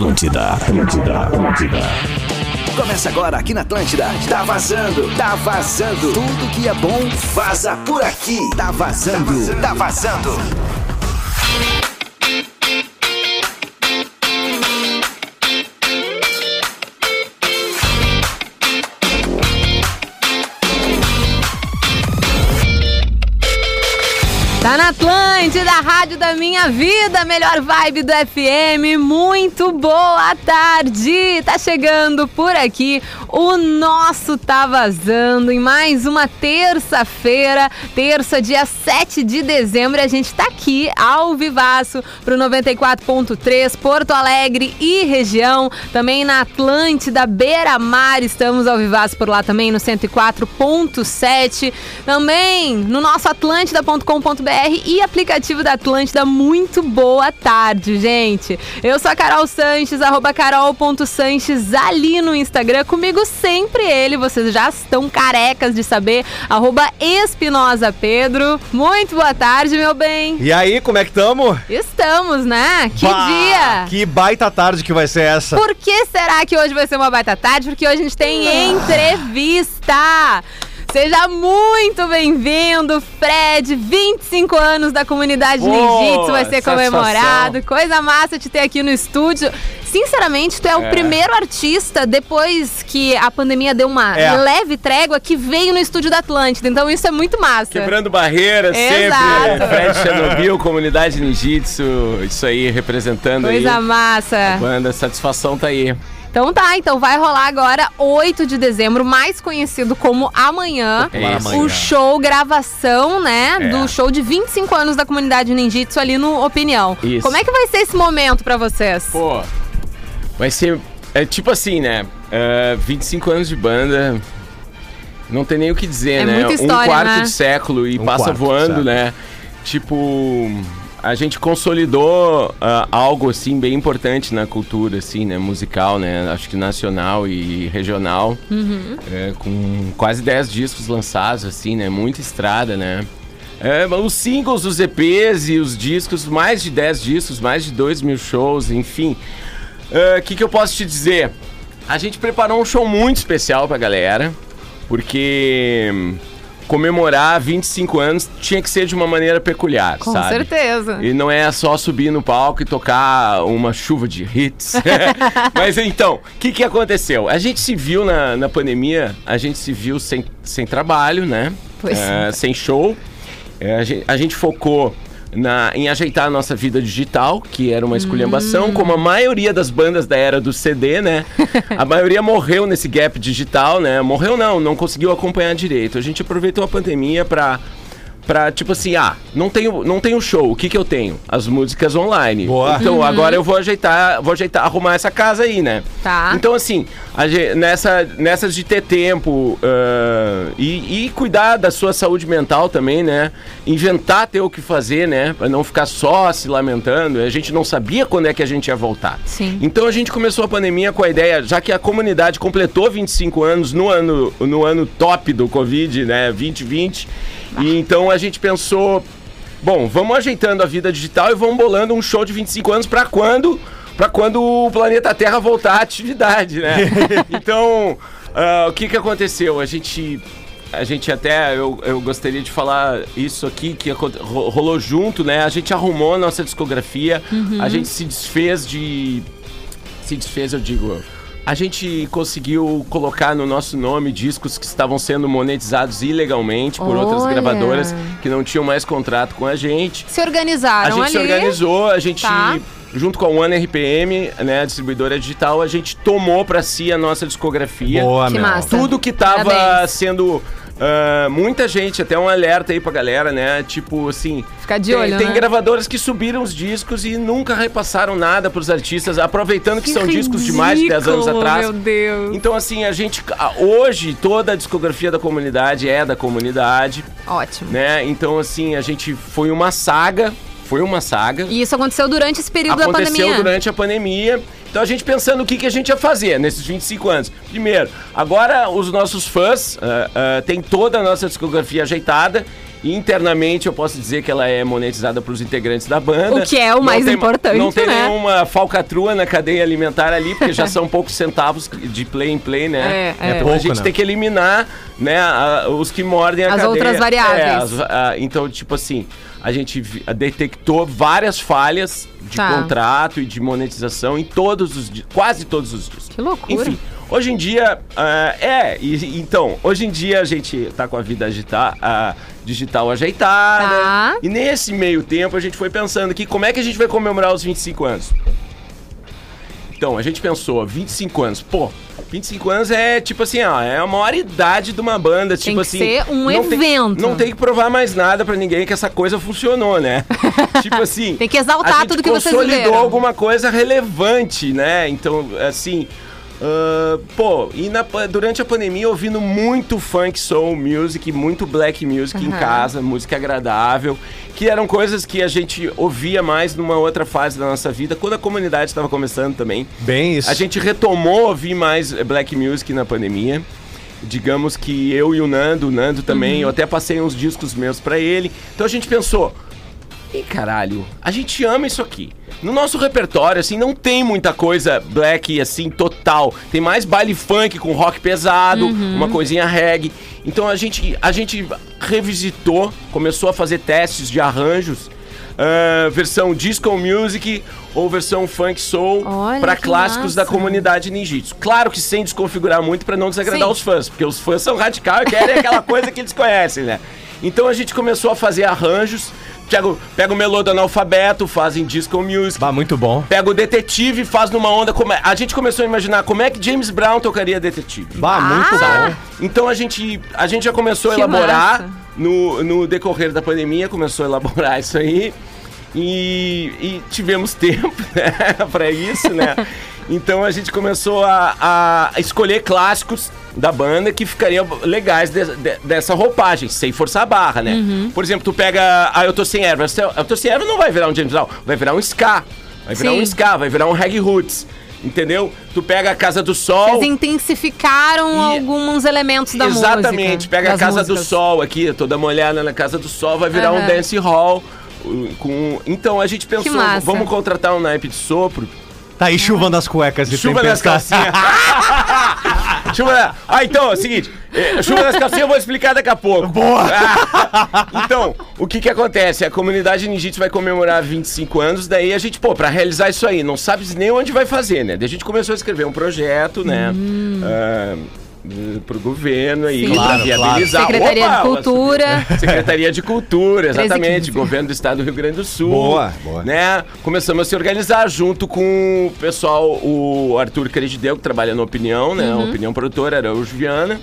Atlântida, Atlântida, Atlântida. Começa agora aqui na Atlântida. Tá vazando, tá vazando. Tudo que é bom vaza por aqui. Tá vazando, tá vazando. Tá na Atlântida, rádio da minha vida, melhor vibe do FM. Muito boa tarde! Tá chegando por aqui o nosso Tá Vazando em mais uma terça-feira, terça, dia 7 de dezembro. A gente tá aqui ao vivaço pro 94.3, Porto Alegre e região. Também na Atlântida, Beira Mar, estamos ao vivaço por lá também no 104.7. Também no nosso atlântida.com.br e aplicativo da Atlântida. Muito boa tarde, gente. Eu sou a Carol Sanches, arroba carol.sanches ali no Instagram. Comigo sempre ele, vocês já estão carecas de saber, arroba Espinosa Pedro. Muito boa tarde, meu bem. E aí, como é que tamo? Estamos, né? Que Bah, dia! Que baita tarde que vai ser essa. Por que será que hoje vai ser uma baita tarde? Porque hoje a gente tem entrevista. Seja muito bem-vindo, Fred. 25 anos da comunidade Pô, Ninjitsu vai ser comemorado. Coisa massa te ter aqui no estúdio. Sinceramente, tu é, o primeiro artista depois que a pandemia deu uma É. leve trégua que veio no estúdio da Atlântida. Então isso é muito massa. Quebrando barreiras Exato. sempre. Fred Chernobyl, comunidade ninjitsu, isso aí, representando Coisa aí. massa. Banda, satisfação tá aí. Então tá, então vai rolar agora 8 de dezembro, mais conhecido como Amanhã. É isso. O show gravação, né, É. do show de 25 anos da comunidade ninjitsu ali no Opinião. Isso. Como é que vai ser esse momento pra vocês? Pô, vai ser. É tipo assim, né? é, 25 anos de banda. Não tem nem o que dizer, É né? muita história, um quarto né? de século e Um passa voando, né? Tipo. A gente consolidou ah, algo assim bem importante na cultura assim, né, musical, né, acho que nacional e regional, Uhum. é, com quase 10 discos lançados assim, né, muita estrada, né. É, os singles, os EPs e os discos, mais de 10 discos, mais de 2 mil shows, enfim. O que, que eu posso te dizer? A gente preparou um show muito especial pra galera, porque comemorar 25 anos tinha que ser de uma maneira peculiar, Com sabe? certeza. E não é só subir no palco e tocar uma chuva de hits. Mas então, o que, que aconteceu? A gente se viu na, na pandemia, a gente se viu sem, sem trabalho, né? Pois É, sem show. É, a, gente, a gente focou na, em ajeitar a nossa vida digital, que era uma esculhambação, como a maioria das bandas da era do CD, né? a maioria morreu nesse gap digital, né? Morreu não, não conseguiu acompanhar direito. A gente aproveitou a pandemia pra. Pra, tipo assim, ah, não tenho, não tenho show, o que que eu tenho? As músicas online. Boa. Então agora eu vou ajeitar, vou ajeitar, arrumar essa casa aí, né? Tá. Então assim, a ge- nessa, nessas de ter tempo ah, e, e cuidar da sua saúde mental também, né? Inventar ter o que fazer, né? Pra não ficar só se lamentando. A gente não sabia quando é que a gente ia voltar. Sim. Então a gente começou a pandemia com a ideia, já que a comunidade completou 25 anos no ano, no ano top do Covid, né? 2020. E então a gente pensou, bom, vamos ajeitando a vida digital e vamos bolando um show de 25 anos para quando? Para quando o planeta Terra voltar à atividade, né? então, ah, o que que aconteceu? A gente a gente até, eu, eu gostaria de falar isso aqui, que rolou junto, né? A gente arrumou a nossa discografia, a gente se desfez de. Se desfez, eu digo. A gente conseguiu colocar no nosso nome discos que estavam sendo monetizados ilegalmente por outras Olha. gravadoras que não tinham mais contrato com a gente. Se A organizaram gente ali. se organizou, a gente, Tá. junto com a One RPM, né, a distribuidora digital, a gente tomou pra si a nossa discografia. Boa, Que meu. massa. Tudo que tava Parabéns. sendo. Ah, muita gente, até um alerta aí pra galera, né? Tipo assim. Ficar de tem, olho, tem né? gravadoras que subiram os discos e nunca repassaram nada pros artistas, aproveitando que, Que são discos de mais de 10 anos ridículo, atrás. Meu Deus. Então, assim, a gente. Hoje, toda a discografia da comunidade é da comunidade, Ótimo. né? Então, assim, a gente foi uma saga. Foi uma saga. E isso aconteceu durante esse período da Aconteceu pandemia. durante a pandemia. Então a gente pensando o que, que a gente ia fazer nesses 25 anos. Primeiro, agora os nossos fãs ah, ah, têm toda a nossa discografia ajeitada internamente eu posso dizer que ela é monetizada para os integrantes da banda. O que é o Não mais tem- importante, Não tem né? nenhuma falcatrua na cadeia alimentar ali, porque já são poucos centavos de play em play, né? É, é. Então a pouco, gente né? tem que eliminar, né, a- os que mordem a As cadeia. outras variáveis. É, as- a- então, tipo assim, a gente detectou várias falhas de Tá. contrato e de monetização em todos os di- quase todos os discos. Que loucura. Enfim, hoje em dia, ah, é, e- então, hoje em dia a gente tá com a vida agita- ah, digital ajeitada. Tá. E nesse meio tempo a gente foi pensando que como é que a gente vai comemorar os 25 anos? Então, a gente pensou, 25 anos, pô, 25 anos é tipo assim, ó, é a maior idade de uma banda, tipo que assim. ser um não tem- evento. não tem que provar mais nada pra ninguém que essa coisa funcionou, né? tipo assim. Tem que exaltar tudo que vocês consolidou viveram. alguma coisa relevante, né? Então, assim. Ah, pô, e na durante a pandemia ouvindo muito funk soul music, muito black music em Aham. casa, música agradável, que eram coisas que a gente ouvia mais numa outra fase da nossa vida, quando a comunidade estava começando também. Bem isso. A gente retomou ouvir mais black music na pandemia. Digamos que eu e o Nando, o Nando também, eu até passei uns discos meus pra ele. Então a gente pensou, e caralho, a gente ama isso aqui. No nosso repertório, assim, não tem muita coisa black, assim, total. Tem mais baile funk com rock pesado, uma coisinha reggae. Então a gente, a gente revisitou, começou a fazer testes de arranjos. ah, versão disco music ou versão funk soul para clássicos da massa. comunidade ninjitsu. Claro que sem desconfigurar muito para não desagradar Sim. os fãs, porque os fãs são radicais e querem aquela coisa que eles conhecem, né? Então a gente começou a fazer arranjos, pega, o- pega o melô do analfabeto, fazem disco music, Bah, muito bom. pega o detetive e faz numa onda como é- a gente começou a imaginar como é que James Brown tocaria detetive. Bah, muito Ah! bom. Então a gente, a gente já começou a Que elaborar massa. no, no decorrer da pandemia, começou a elaborar isso aí. E, e tivemos tempo né, para isso, né? Então a gente começou a, a escolher clássicos da banda que ficariam legais de- de- dessa roupagem, sem forçar a barra, né? Uhum. Por exemplo, tu pega. Ah, eu tô sem erva. Eu tô sem erva não vai virar um James Brown, vai virar um ska. Vai virar Sim. um ska, vai virar um reggae roots. Entendeu? Tu pega a Casa do Sol. Vocês intensificaram E- alguns elementos da música. Exatamente, pega a Casa do músicas. Sol aqui, toda molhada na Casa do Sol, vai virar um Aham. dance hall. uh, Com... Então a gente pensou, vamos contratar um naipe de sopro. Tá aí chuvando as cuecas e Chuva nas calcinhas. chuva na... Ah, então, é o seguinte. eh, Chuva nas calcinhas eu vou explicar daqui a pouco. Boa! Então, o que que acontece? A comunidade ninjitsu vai comemorar 25 anos, daí a gente, pô, pra realizar isso aí, não sabe nem onde vai fazer, né? Daí a gente começou a escrever um projeto, né? ah, pro governo aí, Sim. pra Claro, viabilizar. Secretaria Opa, de Cultura. Secretaria de Cultura, exatamente. 1315. Governo do Estado do Rio Grande do Sul. Boa, boa. Né? Começamos a se organizar junto com o pessoal, o Arthur Credideu, que trabalha no Opinião, né? Uhum. Opinião Produtora, Araújo Viana.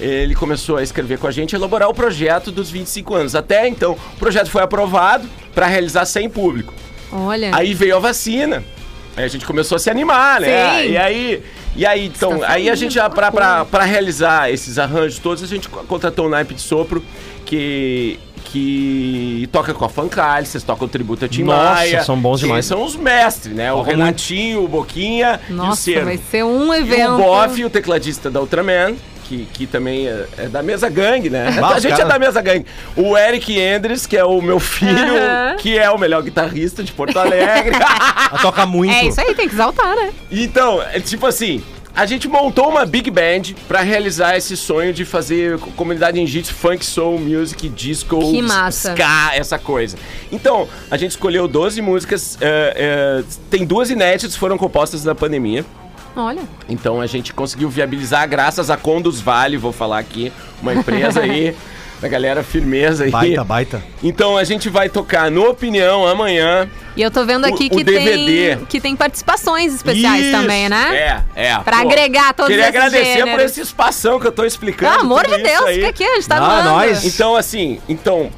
Ele começou a escrever com a gente, elaborar o projeto dos 25 anos. Até então, o projeto foi aprovado para realizar sem público. Olha. Aí veio a vacina. Aí a gente começou a se animar, né? Sim. E aí, e aí então, Está aí a gente já, pra, pra, pra realizar esses arranjos todos, a gente co- contratou um naipe de sopro que. Que toca com a Fancalho, vocês tocam o tributo a Tim Nossa, Maia. são bons demais. São os mestres, né? O Toca Renatinho, o Boquinha e o Nossa, vai ser um E evento. o Boff, o tecladista da Ultraman, que, que também é, é da mesma gangue, né? Bah, a gente cara- é da mesma gangue. O Eric Endres, que é o meu filho, Aham. que é o melhor guitarrista de Porto Alegre. Ela toca muito. É isso aí, tem que exaltar, né? então, é tipo assim, a gente montou uma big band pra realizar esse sonho de fazer co- comunidade ninjitsu, funk, soul, music, disco, Que massa. ska, essa coisa. Então, a gente escolheu 12 músicas, é, é, tem duas inéditas, foram compostas na pandemia. Olha. Então a gente conseguiu viabilizar graças a Condus Vale, vou falar aqui, uma empresa aí, da galera firmeza aí. Baita, baita. Então a gente vai tocar no Opinião amanhã. E eu tô vendo aqui O- o que, DVD. tem, que tem participações especiais Isso, também, né? É, é. Pra agregar todos Queria esses agradecer por gêneros. esse espação que eu tô explicando. Pelo amor de Deus, fica aqui, a gente tá doando. nós. Então, assim, então,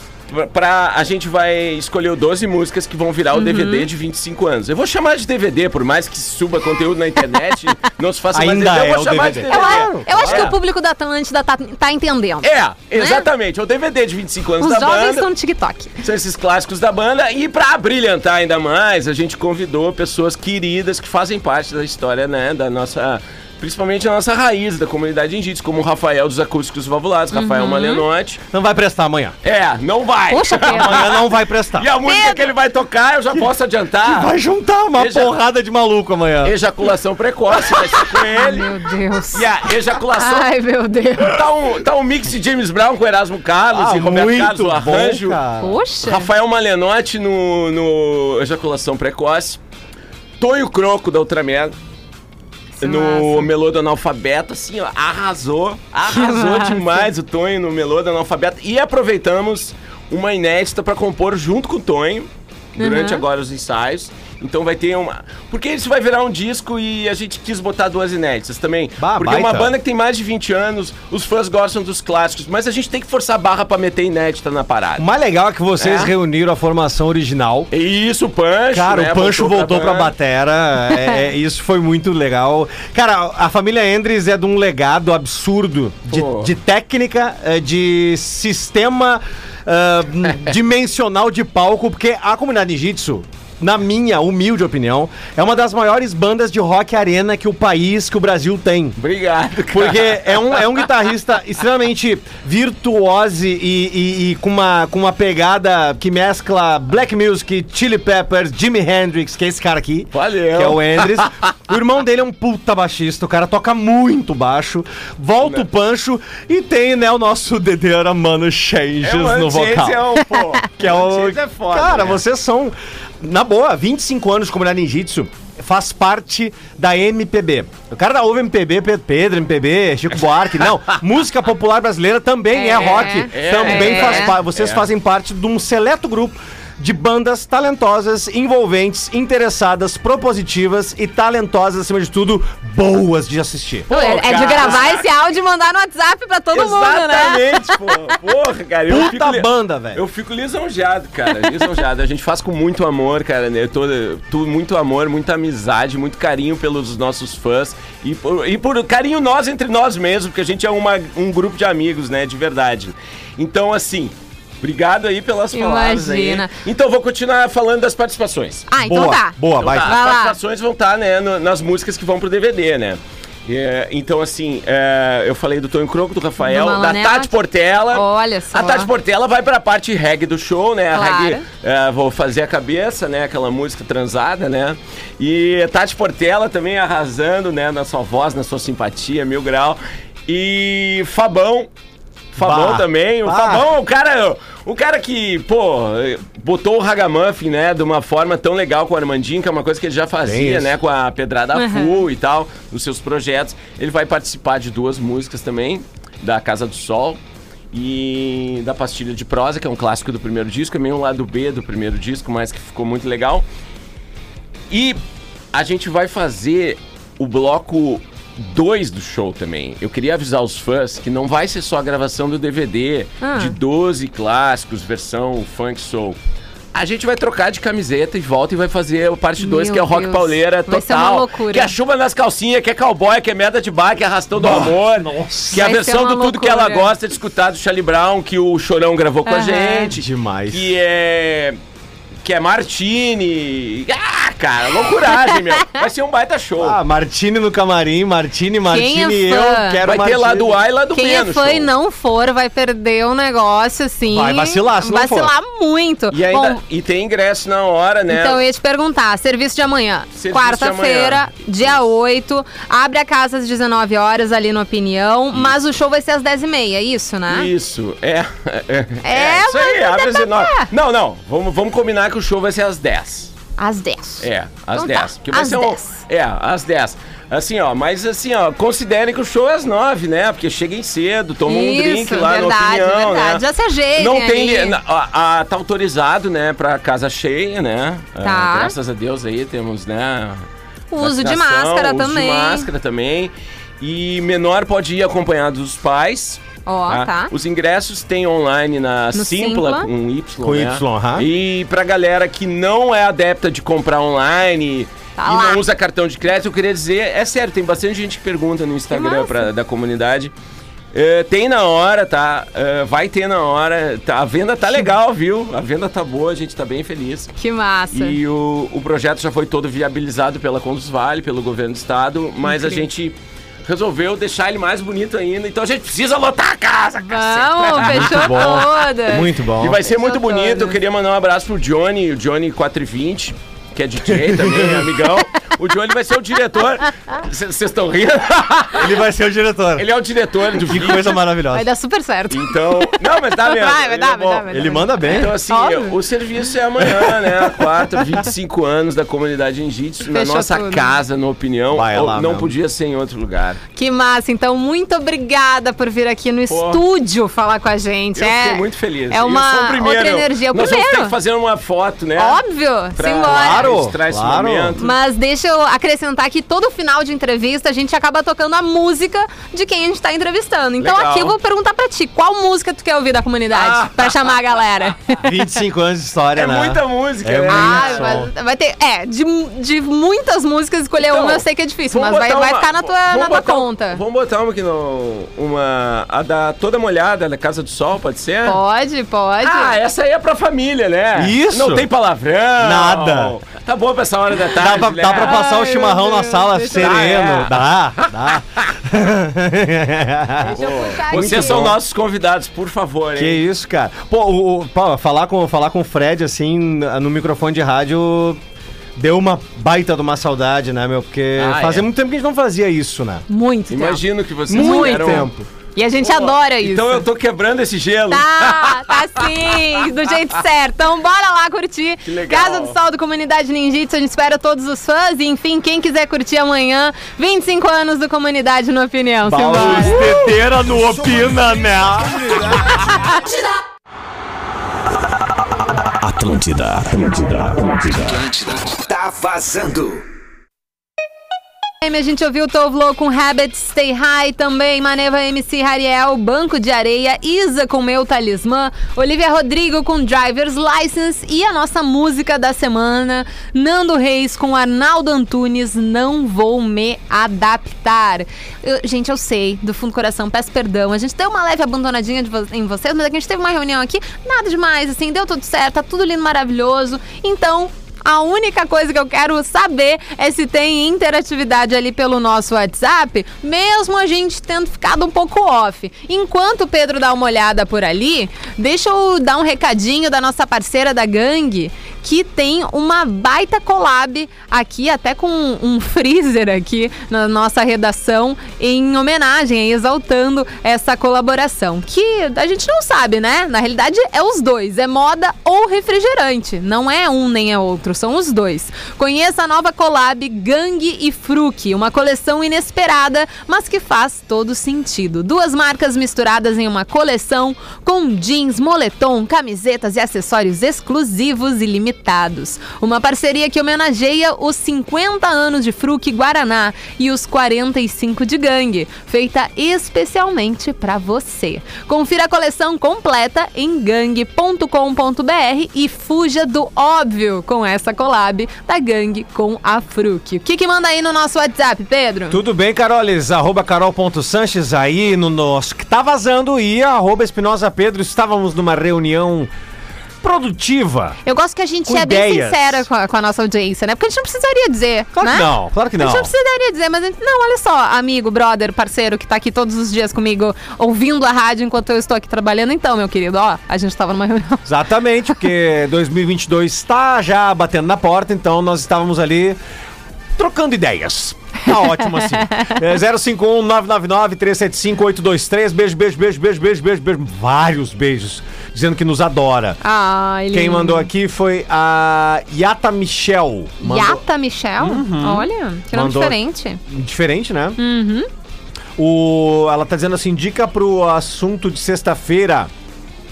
pra, a gente vai escolher 12 músicas que vão virar o Uhum. DVD de 25 anos. Eu vou chamar de DVD, por mais que suba conteúdo na internet, não se faça mais Ainda DVD, eu é vou o chamar de DVD. DVD. Eu, eu acho que É. o público da Atlântida tá, tá entendendo. É, exatamente. É o DVD de 25 anos Os da jovens banda. estão no TikTok. São esses clássicos da banda. E pra brilhantar ainda mais, a gente convidou pessoas queridas que fazem parte da história, né? Da nossa principalmente a nossa raiz da comunidade indígena, como o Rafael dos Acústicos Valvulados, Rafael Malenotti. Não vai prestar amanhã. É, não vai. Poxa, Pedro. Amanhã não vai prestar. E a música que ele vai tocar, eu já posso adiantar. Vai juntar uma Veja- porrada de maluco amanhã. Ejaculação precoce, vai ser com ele. Meu Deus. E a ejaculação. Ai, meu Deus. Tá um, tá um mix de James Brown com Erasmo Carlos Ah, e Roberto muito Carlos, o arranjo. cara. Poxa. Rafael Malenotti no, no Ejaculação Precoce. Tonho Croco da Ultraman. No massa. Melô do Analfabeto, assim, ó, arrasou. Arrasou demais o Tonho no Melô do Analfabeto. E aproveitamos uma inédita pra compor junto com o Tonho, durante Uhum. agora os ensaios. Então vai ter uma. Porque isso vai virar um disco e a gente quis botar duas inéditas também. Bah, Porque é uma baita. banda que tem mais de 20 anos, os fãs gostam dos clássicos, mas a gente tem que forçar a barra pra meter inédita na parada. O mais legal é que vocês É. reuniram a formação original. E Isso, o Pancho. Cara, né, o Pancho voltou pra banda. batera. é, é, isso foi muito legal. Cara, a família Endres é de um legado absurdo de, de técnica, é, de sistema ah, dimensional de palco, porque a comunidade Jiu-Jitsu. Na minha humilde opinião, é uma das maiores bandas de rock arena que o país, que o Brasil tem. Obrigado, cara. Porque é um, é um guitarrista extremamente virtuose e, e- e com, uma, com uma pegada que mescla black music, Chili Peppers, Jimi Hendrix, que é esse cara aqui. Valeu. Que é o Endres. o irmão dele é um puta baixista, o cara toca muito baixo. Volta o Pancho e tem, né, o nosso Dedeira Mano Changes É, no vocal. é o, pô. Que é o. Changes é foda, Cara, né? vocês são. Na boa, 25 anos de comunidade ninjitsu faz parte da MPB. O cara da ouve MPB, Pe- Pedro, MPB, Chico Buarque, não. Música popular brasileira também é, É, rock. é, também é. faz parte. Vocês É. fazem parte de um seleto grupo de bandas talentosas, envolventes, interessadas, propositivas e talentosas, acima de tudo, boas de assistir. Pô, é, é de gravar esse áudio e mandar no WhatsApp pra todo mundo, né? Exatamente, pô. Porra, cara. eu Puta fico banda, velho. Eu fico lisonjeado, cara. Lisonjeado. A gente faz com muito amor, cara. Né? Eu tô, tu- muito amor, muita amizade, muito carinho pelos nossos fãs. E por, e por carinho nós entre nós mesmos, porque a gente é uma- um grupo de amigos, né? De verdade. Então, assim. Obrigado aí pelas palavras aí. Imagina. Então, vou continuar falando das participações. Ah, então boa, tá. boa, Então vai. tá, Vai as lá. participações vão estar né, no- nas músicas que vão pro DVD, né? É, então, assim, é, eu falei do Tonho Croco, do Rafael, Do da. Tati Portela. Olha só. A Tati Portela vai pra parte reggae do show, né? A Claro. reggae, é, vou fazer a cabeça, né? Aquela música transada, né? E a Tati Portela também arrasando, né? Na sua voz, na sua simpatia, mil grau. E Fabão. Fabão Bah. também. O Bah. Fabão, o cara, o cara que, pô, botou o Ragamuffin, né, de uma forma tão legal com o Armandinho, que é uma coisa que ele já fazia, né, com a Pedrada Uhum. Full e tal, nos seus projetos. Ele vai participar de duas músicas também, da Casa do Sol e da Pastilha de Prosa, que é um clássico do primeiro disco, é meio um lado B do primeiro disco, mas que ficou muito legal. E a gente vai fazer o bloco 2 do show também. Eu queria avisar os fãs que não vai ser só a gravação do DVD Ah. de 12 clássicos, versão funk soul. A gente vai trocar de camiseta e volta e vai fazer a parte 2, Meu que é o rock Deus. pauleira Vai ser uma total. loucura. Que é chuva nas calcinhas, que é cowboy, que é merda de bar, que é arrastão do amor. nossa. Que é a versão do tudo que ela loucura. gosta de escutar do Charlie Brown, que o Chorão gravou com a Aham. gente. Demais. Que é. Que é Martini. Ah, cara, loucuragem, meu. Vai ser um baita show. Ah, Martini no camarim, Martini, Martini, é eu quero vai ter Martini. lá do A e lá do Quem B é no fã e não for vai perder um negócio assim. Vai vacilar se não for. Vacilar muito. E ainda Bom, e tem ingresso na hora, né? Então eu ia te perguntar, serviço de amanhã. Serviço de Quarta-feira, amanhã. dia 8. Abre a casa às 19 horas ali no Opinião, mas o show vai ser às 10h30, é isso, né? Isso, é. É, É, isso aí, mas abre às tá- 19. tá. Não, não, vamos, vamos combinar que o show vai ser às 10. Às 10. É, às Então tá, 10. Porque vai às ser um- 10. É, às 10. Assim, ó, mas assim, ó, considerem que o show é às 9, né? Porque cheguem cedo, tomam um drink lá verdade, na opinião, verdade. né? Já se ajeitem Não tem. na- a- a- tá autorizado, né, pra casa cheia, né? Tá. Ah, graças a Deus aí temos, né? O uso de máscara uso também. de máscara também. E menor pode ir acompanhado dos pais. Ó, tá. Os ingressos tem online na No Simpla, Simpla. com Y. Com né? Y, aham. E pra galera que não é adepta de comprar online Tá e lá. não usa cartão de crédito, eu queria dizer, é sério, tem bastante gente que pergunta no Instagram massa. pra, da comunidade. É, tem na hora, tá? É, vai ter na hora. Tá, a venda tá legal, viu? A venda tá boa, a gente tá bem feliz. Que massa. E o, o projeto já foi todo viabilizado pela Conduz Vale, pelo governo do estado, mas a gente resolveu deixar ele mais bonito ainda. Então a gente precisa lotar a casa, Vamos, fechou bom. toda. Muito bom. E vai ser Fechou muito bonito. Eu queria mandar um abraço pro Johnny, o Johnny 420, que é DJ também, amigão. O Johnny vai ser o diretor. Vocês estão rindo? Ele vai ser o diretor. Ele é o diretor do Que coisa maravilhosa. Vai dar super certo. Então. Não, mas dá mesmo. Vai, vai ele dar, é vai dar, vai dar. Ele manda bem. Então, assim, Óbvio. o serviço é amanhã, né? Quarta, 25 anos da comunidade Ninjitsu, na nossa tudo. casa, na opinião. Vai lá não mesmo. podia ser em outro lugar. Que massa. Então, muito obrigada por vir aqui no Pô. estúdio falar com a gente. Eu é, fiquei muito feliz. É eu uma sou o primeiro. outra energia. O Nós vamos ter primeiro. que fazer uma foto, né? Óbvio. Pra Simbora. Claro. registrar esse claro. momento. Mas deixa eu acrescentar que todo final de entrevista a gente acaba tocando a música de quem a gente tá entrevistando. Então Legal. aqui eu vou perguntar pra ti, qual música tu quer ouvir da comunidade? Ah. Pra chamar a galera. 25 anos de história, É né? muita música, É né? muito. Ah, som. vai, vai ter. É, de, de muitas músicas, escolher Então, uma eu sei que é difícil, mas vai, botar vai uma- ficar na tua, vamos na tua botar conta. Vamos botar uma aqui no. Uma. A da Toda Molhada, da Casa do Sol, pode ser? Pode, pode. Ah, essa aí é pra família, né? Isso. Não tem palavrão. Nada. Tá bom pra essa hora da Dá tarde, pra, né? dá pra passar o Ai, chimarrão meu na sala deixa- sereno. Dá, Dá, dá. Vocês são nossos convidados, por favor, Que hein? isso, cara. Pô, o, o- pô, falar, com, falar com o Fred, assim, no microfone de rádio, deu uma baita de uma saudade, né, meu? Porque Ah, fazia é. muito tempo que a gente não fazia isso, né? Muito tempo. Imagino que vocês Muito eram- tempo. E a gente adora isso. Então eu tô quebrando esse gelo. Tá, tá sim, do jeito certo. Então bora lá curtir. Que legal. Casa do Sol do Comunidade Ninjitsu, a gente espera todos os fãs e enfim, quem quiser curtir amanhã, 25 anos do Comunidade no Opinião. Paulo Simbora. Esteteira no Opina, né? Atlântida, Atlântida, Atlântida. Tá vazando. A gente ouviu o Tovlo com Habit Stay High também, Maneva MC Hariel, Banco de Areia, Isa com Meu Talismã, Olivia Rodrigo com Driver's License e a nossa música da semana, Nando Reis com Arnaldo Antunes, Não Vou Me Adaptar. Eu- gente, eu sei, do fundo do coração, peço perdão, a gente deu uma leve abandonadinha vo- em vocês, mas é que a gente teve uma reunião aqui, nada demais, assim, deu tudo certo, tá tudo lindo, maravilhoso, então... A única coisa que eu quero saber é se tem interatividade ali pelo nosso WhatsApp, mesmo a gente tendo ficado um pouco off. Enquanto o Pedro dá uma olhada por ali, deixa eu dar um recadinho da nossa parceira da gangue, que tem uma baita collab aqui, até com um, freezer aqui na nossa redação, em homenagem, exaltando essa colaboração. Que a gente não sabe, né? Na realidade é os dois, é moda ou refrigerante. Não é um nem é outro, são os dois. Conheça a nova collab Gangue e Fruc, uma coleção inesperada, mas que faz todo sentido. Duas marcas misturadas em uma coleção com jeans, moletom, camisetas e acessórios exclusivos e limitados. Uma parceria que homenageia os 50 anos de Fruc Guaraná e os 45 de Gangue, feita especialmente para você. Confira a coleção completa em gangue.com.br e fuja do óbvio com essa collab da Gangue com a Fruc. O que, que manda aí no nosso WhatsApp, Pedro? Tudo bem, Carolis? Arroba carol.sanches aí no nosso que tá vazando e arroba Espinosa Pedro. Estávamos numa reunião produtiva. Eu gosto que a gente Com é bem ideias. sincera com a, com a nossa audiência, né? Porque a gente não precisaria dizer. Claro né? que não, claro que A não. gente não precisaria dizer, mas a gente, não, olha só, amigo, brother, parceiro que tá aqui todos os dias comigo, ouvindo a rádio enquanto eu estou aqui trabalhando. Então, meu querido, ó, a gente tava numa reunião. Exatamente, porque 2022 está já batendo na porta, então nós estávamos ali trocando ideias. Tá ótimo assim. É 051 999 375 823. Beijo, beijo, beijo, beijo, beijo, beijo, beijo. Vários beijos. Dizendo que nos adora. Ai, Quem lindo. mandou aqui foi a Yata Michel. Mandou- Yata Michel? Olha, que nome Mandou. diferente. Diferente, né? Uhum. O, ela tá dizendo assim: indica pro assunto de sexta-feira.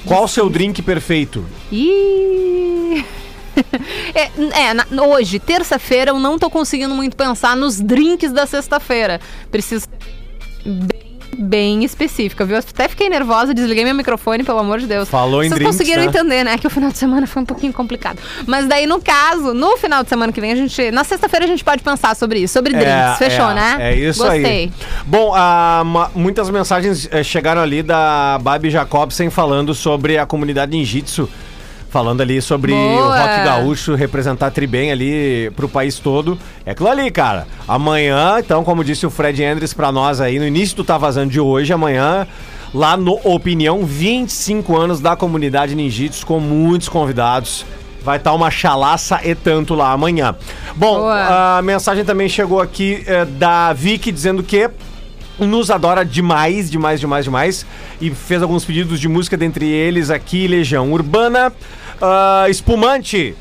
Qual o seu drink perfeito? Ih. É, é, na- hoje, terça-feira, eu não tô conseguindo muito pensar nos drinks da sexta-feira. Preciso bem, bem específica, viu? Até fiquei nervosa, desliguei meu microfone, pelo amor de Deus. Falou em Vocês drinks, conseguiram né? entender, né? Que o final de semana foi um pouquinho complicado. Mas daí, no caso, no final de semana que vem, a gente. Na sexta-feira a gente pode pensar sobre isso, sobre drinks. Fechou, é, né? É isso Gostei. aí. Bom, ah, muitas mensagens eh, chegaram ali da Babi Jacobsen falando sobre a comunidade ninjitsu. Falando ali sobre Boa. o rock gaúcho representar tri bem ali pro país todo. É aquilo ali, cara. Amanhã, então, como disse o Fred Andres pra nós aí, no início do Tá Vazando de hoje, amanhã, lá no Opinião, 25 anos da comunidade Ninjitsu, com muitos convidados. Vai estar uma chalaça e tanto lá amanhã. Bom, Boa. a mensagem também chegou aqui eh, da Vicky dizendo que nos adora demais, demais, demais, demais. E fez alguns pedidos de música, dentre eles aqui, Legião Urbana, ah, Espumante.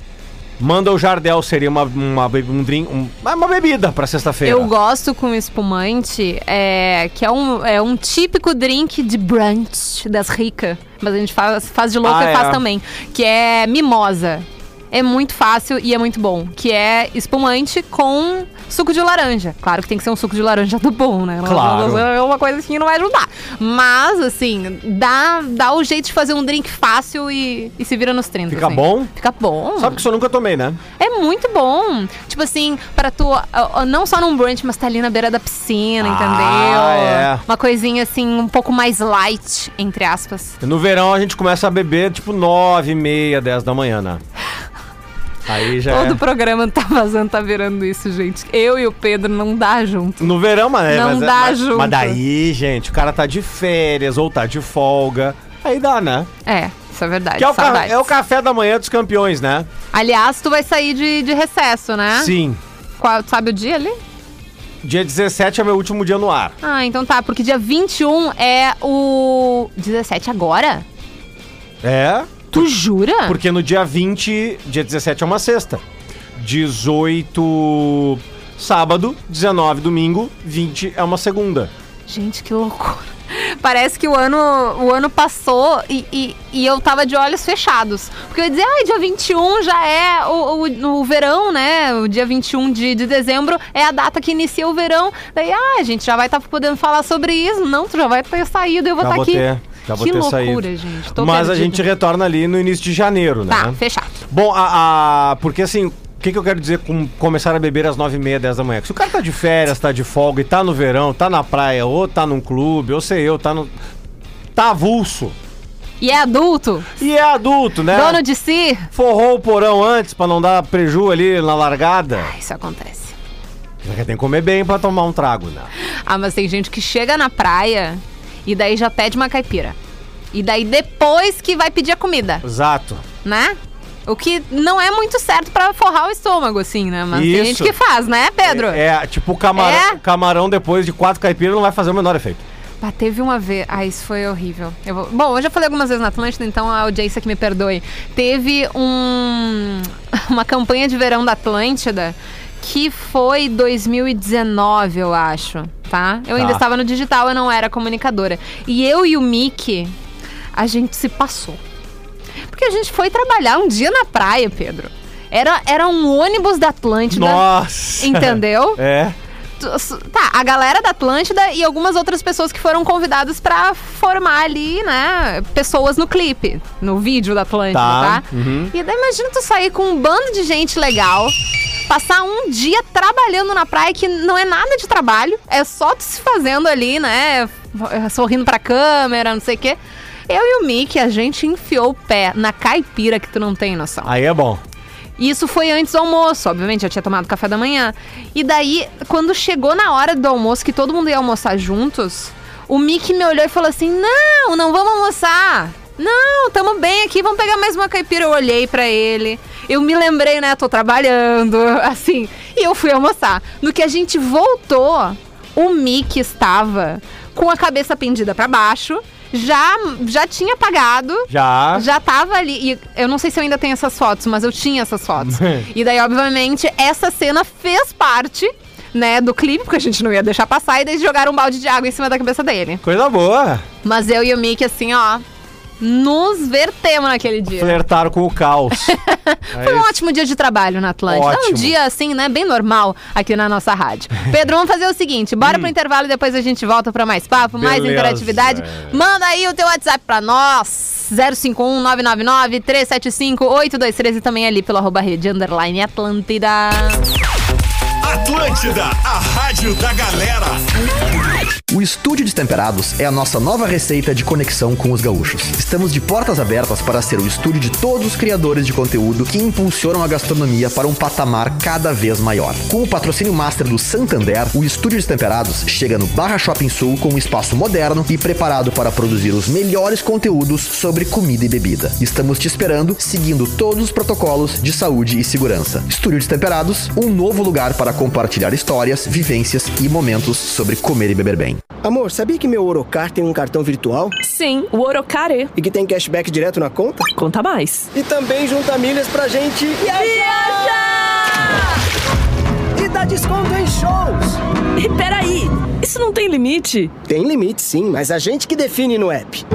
Manda o Jardel, seria uma, uma, um drink, um- uma bebida pra sexta-feira. Eu gosto com espumante, é, que é um, é um típico drink de brunch das ricas. Mas a gente faz, faz de louca Ah, e faz é. também. Que é mimosa. É muito fácil e é muito bom. Que é espumante com suco de laranja. Claro que tem que ser um suco de laranja do bom, né? Claro. É uma coisa assim que não vai ajudar. Mas, assim, dá, dá o jeito de fazer um drink fácil e, e se vira nos 30. Fica assim. bom? Fica bom. Sabe que isso eu nunca tomei, né? É muito bom. Tipo assim, para tu, não só num brunch, mas tá ali na beira da piscina, Ah, entendeu? é. Uma coisinha assim, um pouco mais light, entre aspas. No verão a gente começa a beber tipo 9, meia, 10 da manhã, né? Aí já Todo é. programa tá vazando, tá virando isso, gente. Eu e o Pedro não dá junto. No verão, mas, é, Não mas, é- dá mas, junto. mas daí, gente, o cara tá de férias ou tá de folga. Aí dá, né? É, isso é verdade. Que é o, ca- é o café da manhã dos campeões, né? Aliás, tu vai sair de, de recesso, né? Sim. Qual, sabe o dia ali? Dia 17 é meu último dia no ar. Ah, então tá, porque dia 21 é o. 17 agora? É? Tu jura? Porque no dia 20, dia 17 é uma sexta. 18 sábado, 19 domingo, 20 é uma segunda. Gente, que loucura. Parece que o ano, o ano passou e, e, e eu tava de olhos fechados. Porque eu ia dizer, ai, dia 21 já é o, o, o verão, né? O dia 21 de, de dezembro é a data que inicia o verão. Daí, ah, a gente já vai estar podendo falar sobre isso. Não, tu já vai ter saído e eu vou estar vou aqui. ter, vou que ter loucura, saído. gente. Tô Mas a gente retorna ali no início de janeiro, né? Tá, fechado. Bom, a, a- porque assim, o que, que eu quero dizer com começar a beber às 9h30, 10 da manhã? Se o cara tá de férias, tá de folga e tá no verão, tá na praia, ou tá num clube, ou sei eu, tá no. tá avulso. E é adulto, E é adulto, né? dono de si. Forrou o porão antes pra não dar preju ali na largada. Ah, Isso acontece. Que tem que comer bem pra tomar um trago, né? Ah, mas tem gente que chega na praia e daí já pede uma caipira. E daí depois que vai pedir a comida, Exato. né? O que não é muito certo pra forrar o estômago, assim, né? Mas tem Isso. gente que faz, né, Pedro? É, é, tipo, camarão, É? camarão depois de quatro caipiras não vai fazer o menor efeito. Ah, teve uma vez. Ah, isso foi horrível. Eu vou- Bom, eu já falei algumas vezes na Atlântida, então a audiência que me perdoe. Teve um... uma campanha de verão da Atlântida que foi 2019, eu acho, tá? Eu ainda Tá. estava no digital, eu não era comunicadora. E eu e o Mickey, a gente se passou. Porque a gente foi trabalhar um dia na praia, Pedro. Era, era um ônibus da Atlântida. Nossa! Entendeu? É. Tá, a galera da Atlântida e algumas outras pessoas que foram convidadas pra formar ali, né, pessoas no clipe, no vídeo da Atlântida, Tá, tá? uhum. E daí imagina tu sair com um bando de gente legal, passar um dia trabalhando na praia que não é nada de trabalho, é só tu se fazendo ali, né, sorrindo pra câmera, não sei o quê. Eu e o Mickey, a gente enfiou o pé na caipira que tu não tem noção. Aí é bom. Isso foi antes do almoço, obviamente, já tinha tomado café da manhã. E daí, quando chegou na hora do almoço, que todo mundo ia almoçar juntos, o Mickey me olhou e falou assim: Não, não vamos almoçar. Não, tamo bem aqui, vamos pegar mais uma caipira. Eu olhei pra ele, eu me lembrei, né? Tô trabalhando, assim, e eu fui almoçar. No que a gente voltou, o Mickey estava com a cabeça pendida pra baixo, já, já tinha pagado, Já. já tava ali. E eu não sei se eu ainda tenho essas fotos, mas eu tinha essas fotos. e daí, obviamente, essa cena fez parte, né, do clipe, porque a gente não ia deixar passar, e daí jogaram um balde de água em cima da cabeça dele. Coisa boa. Mas eu e o Mickey, assim, ó, nos vertemos naquele dia. Flertaram com o caos. É Foi um isso. ótimo dia de trabalho na Atlântida. É um Ótimo. dia, assim, né, bem normal aqui na nossa rádio. Pedro, vamos fazer o seguinte: bora pro intervalo e depois a gente volta pra mais papo, mais Beleza. interatividade. Manda aí o teu WhatsApp pra nós: 051 999 375 8213 e também ali pelo arroba rede underline Atlântida. Atlântida, a rádio da galera. O Estúdio Destemperados é a nossa nova receita de conexão com os gaúchos. Estamos de portas abertas para ser o estúdio de todos os criadores de conteúdo que impulsionam a gastronomia para um patamar cada vez maior. Com o patrocínio master do Santander, o Estúdio Destemperados chega no Barra Shopping Sul com um espaço moderno e preparado para produzir os melhores conteúdos sobre comida e bebida. Estamos te esperando, seguindo todos os protocolos de saúde e segurança. Estúdio Destemperados, um novo lugar para compartilhar histórias, vivências e momentos sobre comer e beber bem. Amor, sabia que meu Orocar tem um cartão virtual? Sim, o Orocare. E que tem cashback direto na conta? Conta mais. E também junta milhas pra gente viajar! E dá desconto em shows! E peraí, isso não tem limite? Tem limite sim, mas a gente que define no app.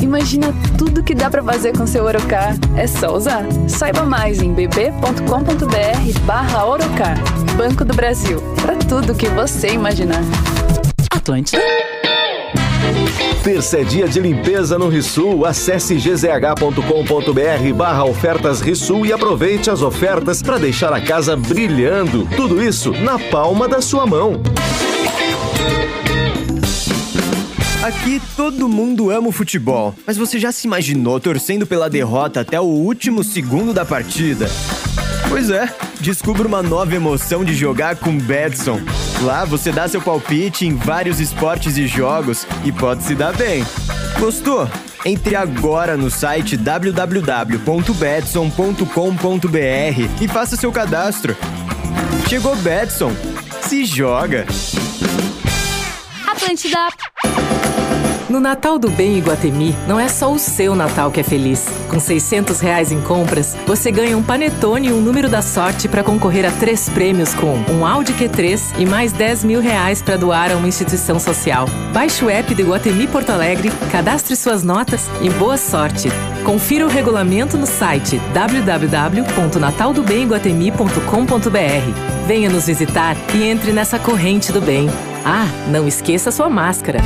Imagina tudo que dá pra fazer com seu Orocar. É só usar. Saiba mais em bb.com.br barra Orocar. Banco do Brasil. Pra tudo que você imaginar. Atlântida. Terça é dia de limpeza no Rissul. Acesse gzh.com.br barra ofertas Rissul e aproveite as ofertas para deixar a casa brilhando. Tudo isso na palma da sua mão. Aqui todo mundo ama o futebol, mas você já se imaginou torcendo pela derrota até o último segundo da partida? Pois é, descubra uma nova emoção de jogar com Betson. Lá você dá seu palpite em vários esportes e jogos e pode se dar bem. Gostou? Entre agora no site www.betson.com.br e faça seu cadastro. Chegou Betson, se joga! Atlântida. No Natal do Bem Iguatemi, não é só o seu Natal que é feliz. Com 600 reais em compras, você ganha um panetone e um número da sorte para concorrer a três prêmios com um Audi Q3 e mais 10 mil reais para doar a uma instituição social. Baixe o app do Iguatemi Porto Alegre, cadastre suas notas e boa sorte. Confira o regulamento no site www.nataldobemiguatemi.com.br. Venha nos visitar e entre nessa corrente do bem. Ah, não esqueça sua máscara.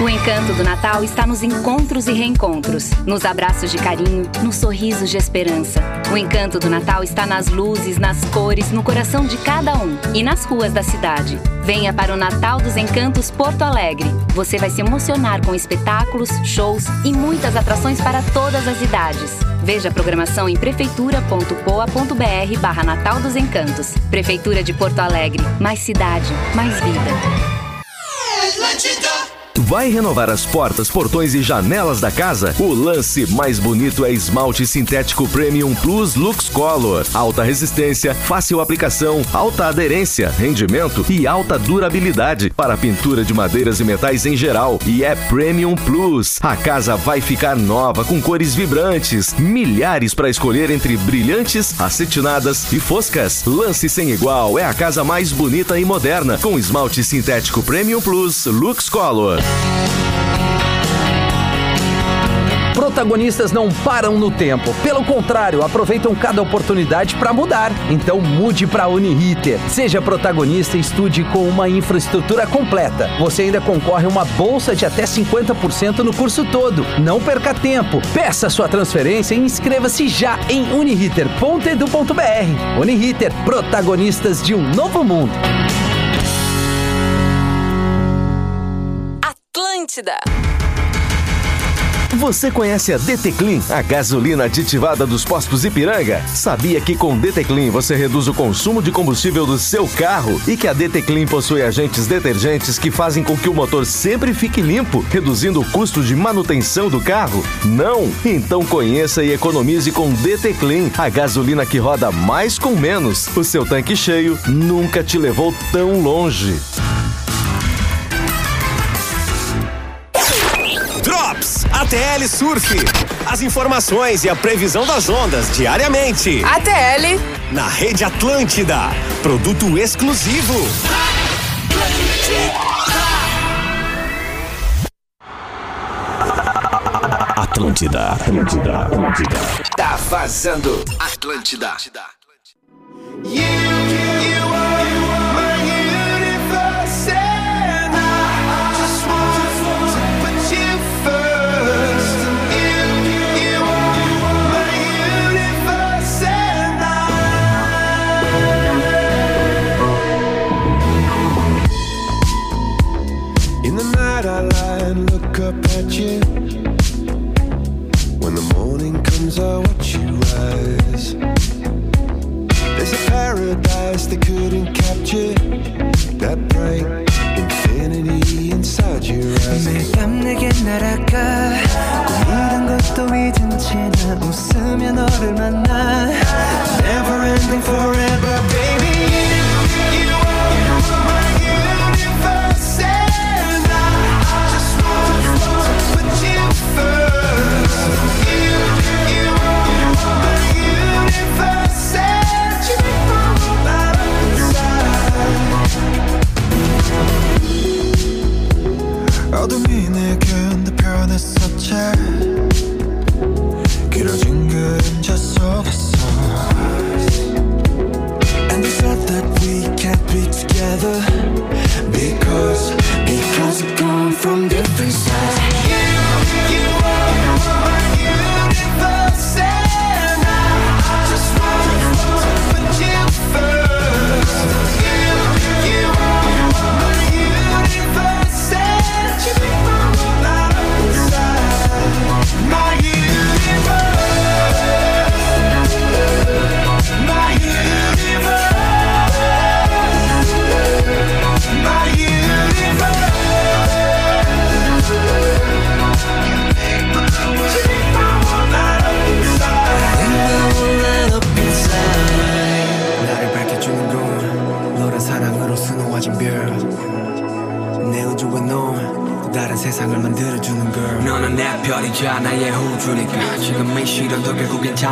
O encanto do Natal está nos encontros e reencontros, nos abraços de carinho, nos sorrisos de esperança. O encanto do Natal está nas luzes, nas cores, no coração de cada um e nas ruas da cidade. Venha para o Natal dos Encantos Porto Alegre. Você vai se emocionar com espetáculos, shows e muitas atrações para todas as idades. Veja a programação em prefeitura.poa.br barra Natal dos Encantos. Prefeitura de Porto Alegre. Mais cidade, mais vida. Vai renovar as portas, portões e janelas da casa? O lance mais bonito é esmalte sintético Premium Plus Lux Color. Alta resistência, fácil aplicação, alta aderência, rendimento e alta durabilidade para pintura de madeiras e metais em geral. E é Premium Plus. A casa vai ficar nova com cores vibrantes, milhares para escolher entre brilhantes, acetinadas e foscas. Lance sem igual é a casa mais bonita e moderna com esmalte sintético Premium Plus Lux Color. Protagonistas não param no tempo. Pelo contrário, aproveitam cada oportunidade para mudar. Então mude para Uniriter. Seja protagonista e estude com uma infraestrutura completa. Você ainda concorre a uma bolsa de até 50% no curso todo. Não perca tempo. Peça sua transferência e inscreva-se já em uniriter.edu.br. Uniriter, protagonistas de um novo mundo. Atlântida. Você conhece a DT Clean, a gasolina aditivada dos postos Ipiranga? Sabia que com DT Clean você reduz o consumo de combustível do seu carro e que a DT Clean possui agentes detergentes que fazem com que o motor sempre fique limpo, reduzindo o custo de manutenção do carro? Não? Então conheça e economize com DT Clean, a gasolina que roda mais com menos. O seu tanque cheio nunca te levou tão longe. ATL Surf. As informações e a previsão das ondas diariamente. ATL. Na Rede Atlântida. Produto exclusivo. Atlântida, Atlântida, Atlântida. Tá vazando. Atlântida. summer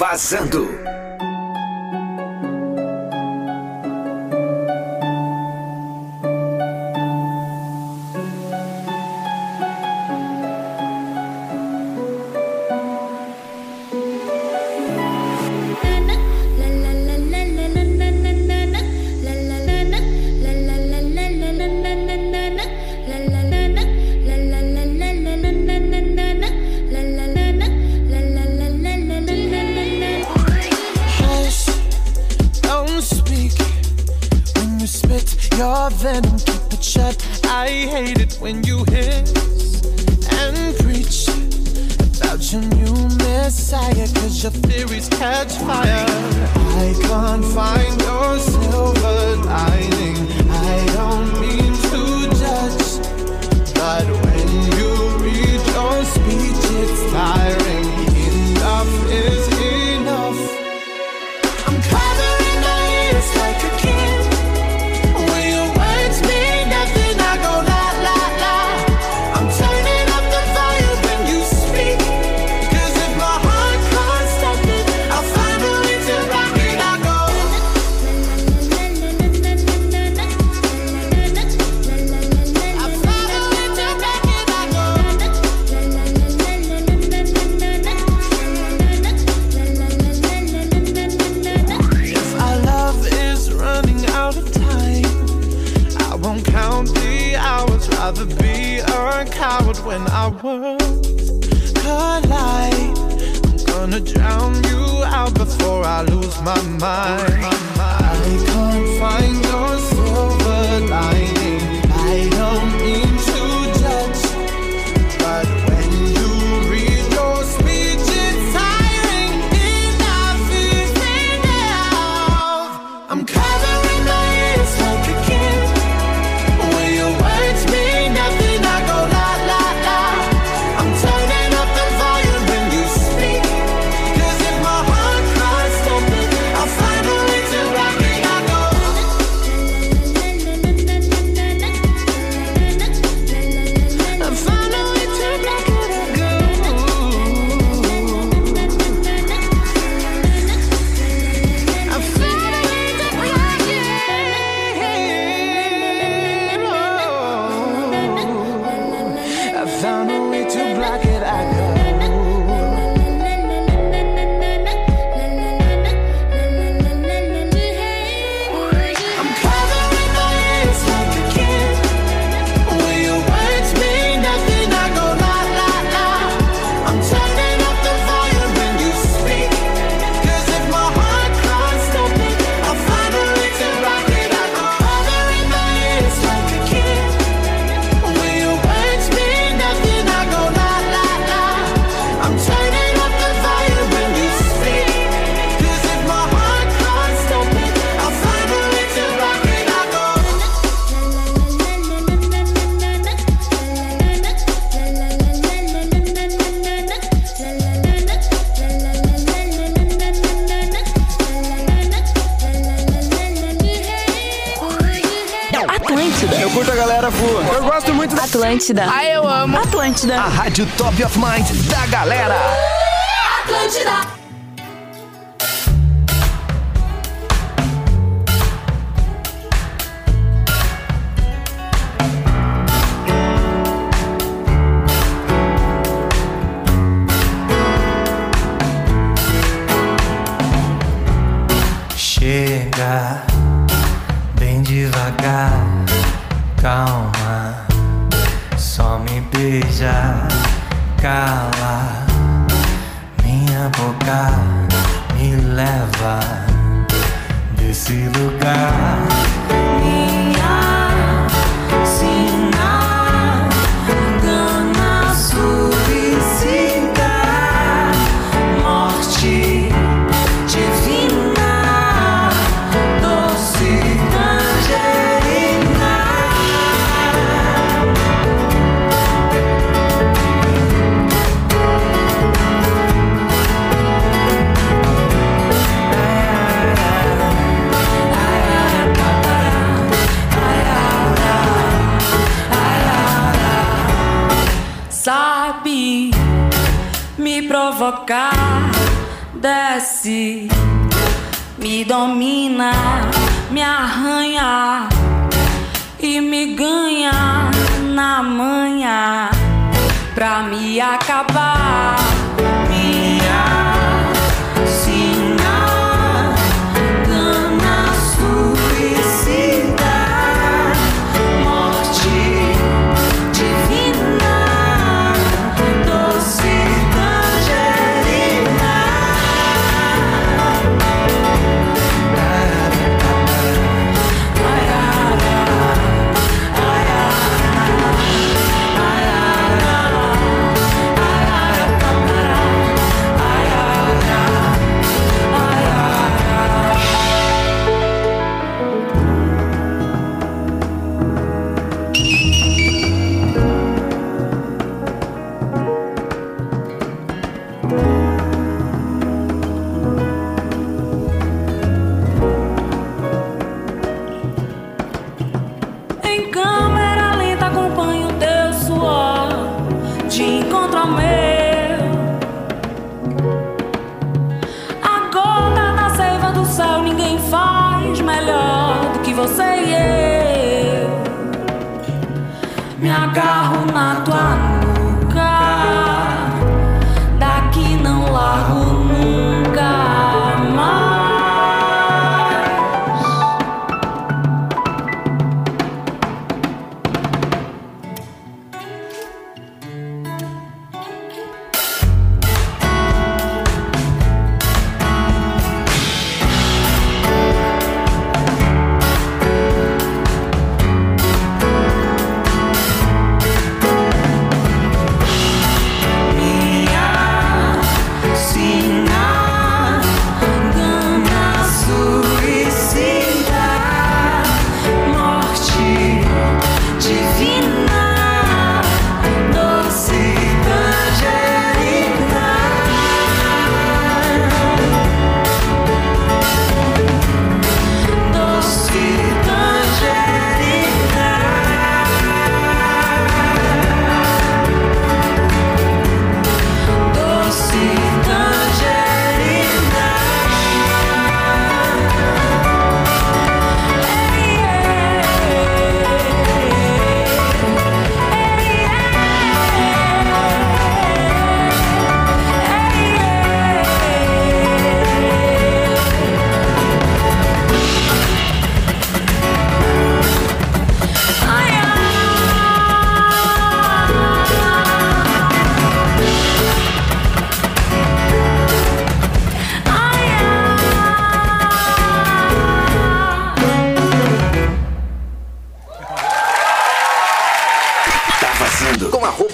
Vazando. gonna drown you out before I lose my mind. Atlântida. Ah, eu amo. Atlântida. A rádio Top of Mind da galera. Atlântida. provocar. Desce, me domina, me arranha e me ganha na manhã pra me acabar. me agarro na tua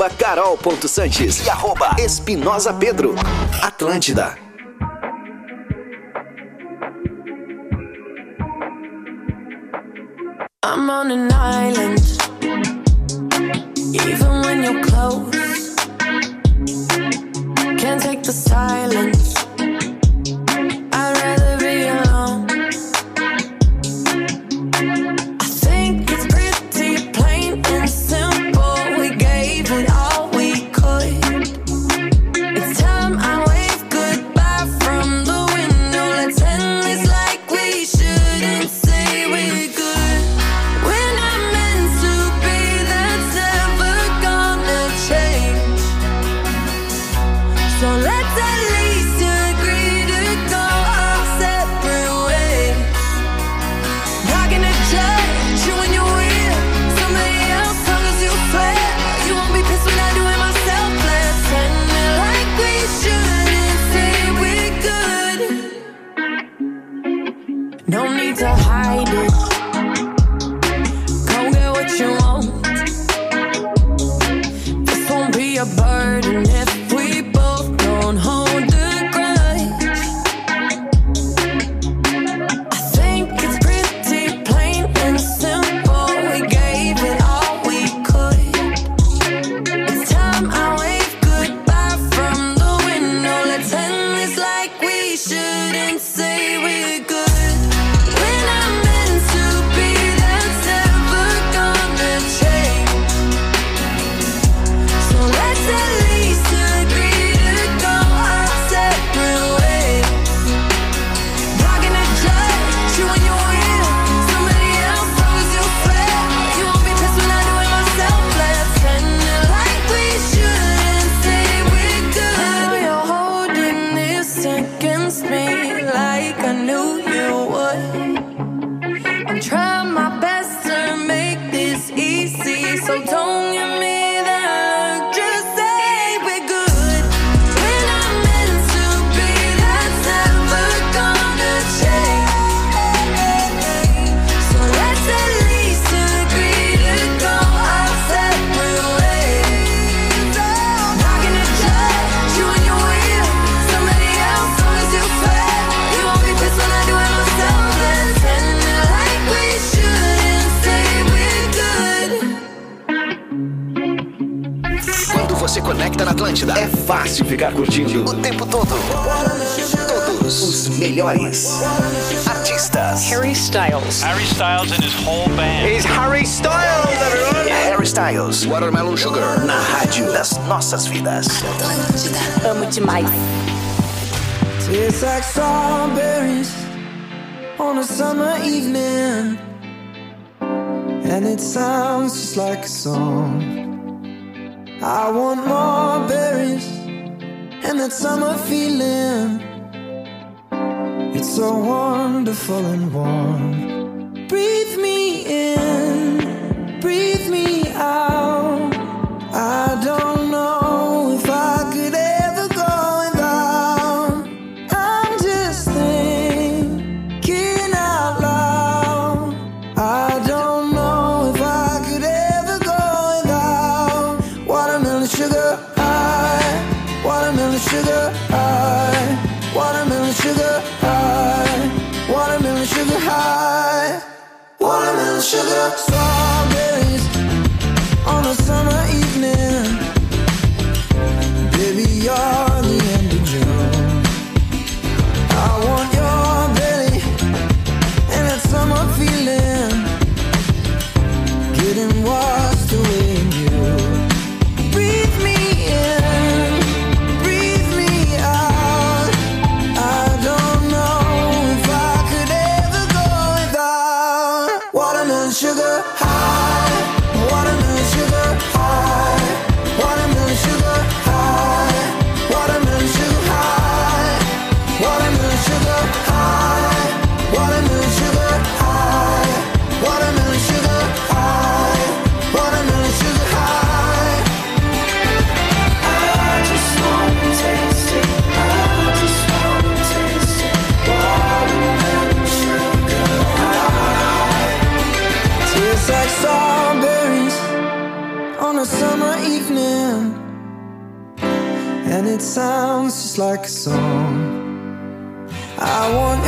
arroba carol.sanches e arroba espinosa pedro. Atlântida. I'm on an island, even when you're close. Can't take the silence. os melhores artistas. Harry Styles. Harry Styles and his whole band. It's Harry Styles, everyone! Harry Styles. Watermelon Sugar. Na rádio das nossas vidas. Atlântida. Amo demais. Tastes like strawberries on a summer evening. And it sounds just like a song. I want more berries and that summer feeling. It's so wonderful and warm. Breathe me in, breathe me out. Sounds just like a song. I want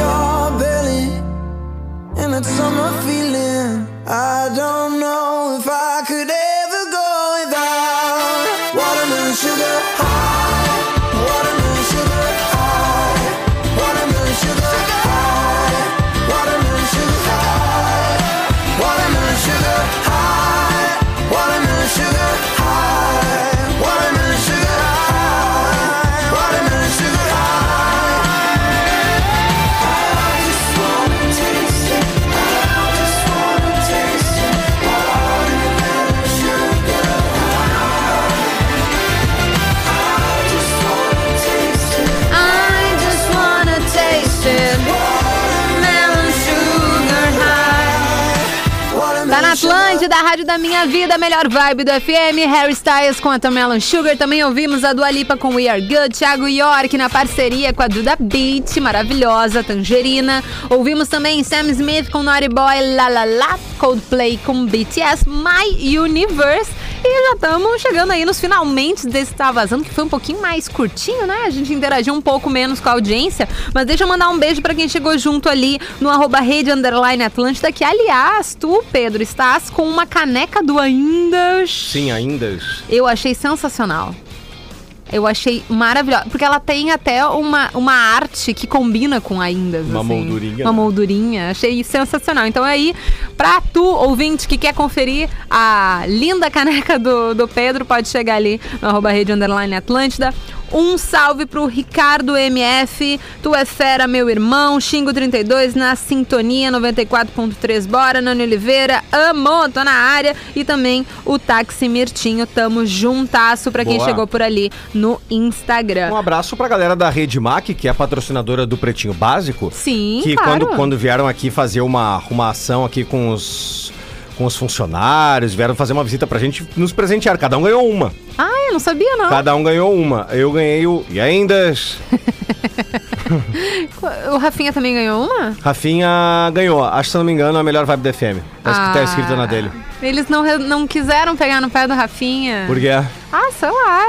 Atlântida, a rádio da minha vida, melhor vibe do FM. Harry Styles com a Melon Sugar. Também ouvimos a Dua Lipa com We Are Good. Thiago York na parceria com a Duda Beat, maravilhosa, Tangerina. Ouvimos também Sam Smith com Naughty Boy, La La La. Coldplay com BTS, My Universe. E já estamos chegando aí nos finalmente desse Tá Vazando, que foi um pouquinho mais curtinho, né? A gente interagiu um pouco menos com a audiência. Mas deixa eu mandar um beijo pra quem chegou junto ali no arroba rede underline Atlântida, que aliás, tu, Pedro, estás com uma caneca do Ainda. Sim, ainda. Eu achei sensacional. Eu achei maravilhosa. Porque ela tem até uma, uma arte que combina com ainda. Uma moldurinha, Uma né? moldurinha. Achei sensacional. Então aí, pra tu, ouvinte, que quer conferir a linda caneca do, do Pedro, pode chegar ali no arroba rede underline Atlântida. Um salve pro Ricardo MF. Tu é fera, meu irmão. Xingo 32 na sintonia 94.3. Bora, Nani Oliveira. Amor, tô na área. E também o Táxi Mirtinho. Tamo juntasso pra quem Boa. chegou por ali no Instagram. Um abraço pra galera da Rede Mac, que é a patrocinadora do Pretinho Básico. Sim, Que claro. quando, quando vieram aqui fazer uma, uma ação aqui com os, com os funcionários, vieram fazer uma visita pra gente, nos presentear. Cada um ganhou uma. Ah, eu não sabia, não. Cada um ganhou uma. Eu ganhei o. E ainda. O Rafinha também ganhou uma? Rafinha ganhou. Acho que se não me engano, a melhor vibe da FM. Tá, escrito- tá escrito na dele. Eles não, não quiseram pegar no pé do Rafinha. Por quê? Ah, sei lá.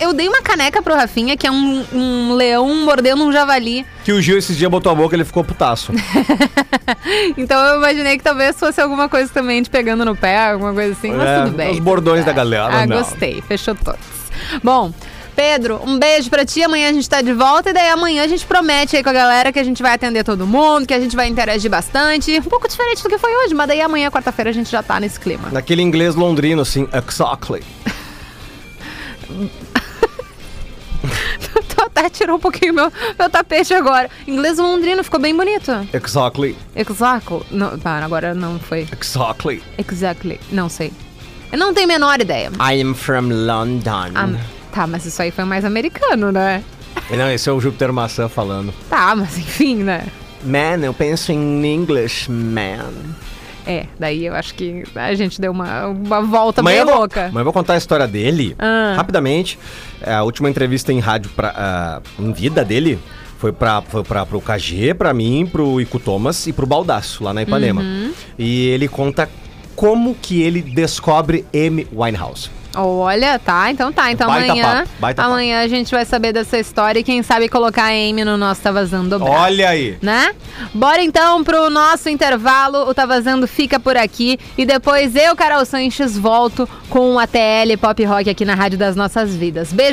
Eu, eu dei uma caneca pro Rafinha, que é um, um leão mordendo um javali. Que o Gil esses dias botou a boca ele ficou putaço. Então eu imaginei que talvez fosse alguma coisa também de pegando no pé, alguma coisa assim, mas É, tudo bem. Os bordões da galera. Ah, não. gostei. Fechou todos. Bom, Pedro, um beijo pra ti. Amanhã a gente tá de volta. E daí amanhã a gente promete aí com a galera que a gente vai atender todo mundo, que a gente vai interagir bastante. Um pouco diferente do que foi hoje, mas daí amanhã, quarta-feira, a gente já tá nesse clima. Naquele inglês londrino, assim, exactly. Tu até tirou um pouquinho meu, meu tapete agora. Inglês londrino ficou bem bonito. Exactly. Exactly. Não, tá, agora não foi. Exactly. Exactly. Não sei. Eu não tenho a menor ideia. I am from London. Ah, tá, mas isso aí foi mais americano, né? Não, esse é o Júpiter Maçã falando. Tá, mas enfim, né? Man, eu penso em English, man. É, daí eu acho que a gente deu uma, uma volta meio louca. Amanhã eu vou contar a história dele, Ah. rapidamente. É, a última entrevista em rádio pra, ah, em vida dele foi, pra, foi pra, pro KG, pra mim, pro Ico Thomas e pro Baldaço, lá na Ipanema. Uhum. E ele conta como que ele descobre Amy Winehouse. Olha, tá, então tá. Então Baita amanhã, papo, baita papo. amanhã a gente vai saber dessa história e quem sabe colocar a Amy no nosso Tá Vazando Dobrado. Olha aí. Né? Bora então pro nosso intervalo. O Tá Vazando fica por aqui. E depois eu, Carol Sanches, volto com a TL Pop Rock aqui na Rádio das Nossas Vidas. Beijo.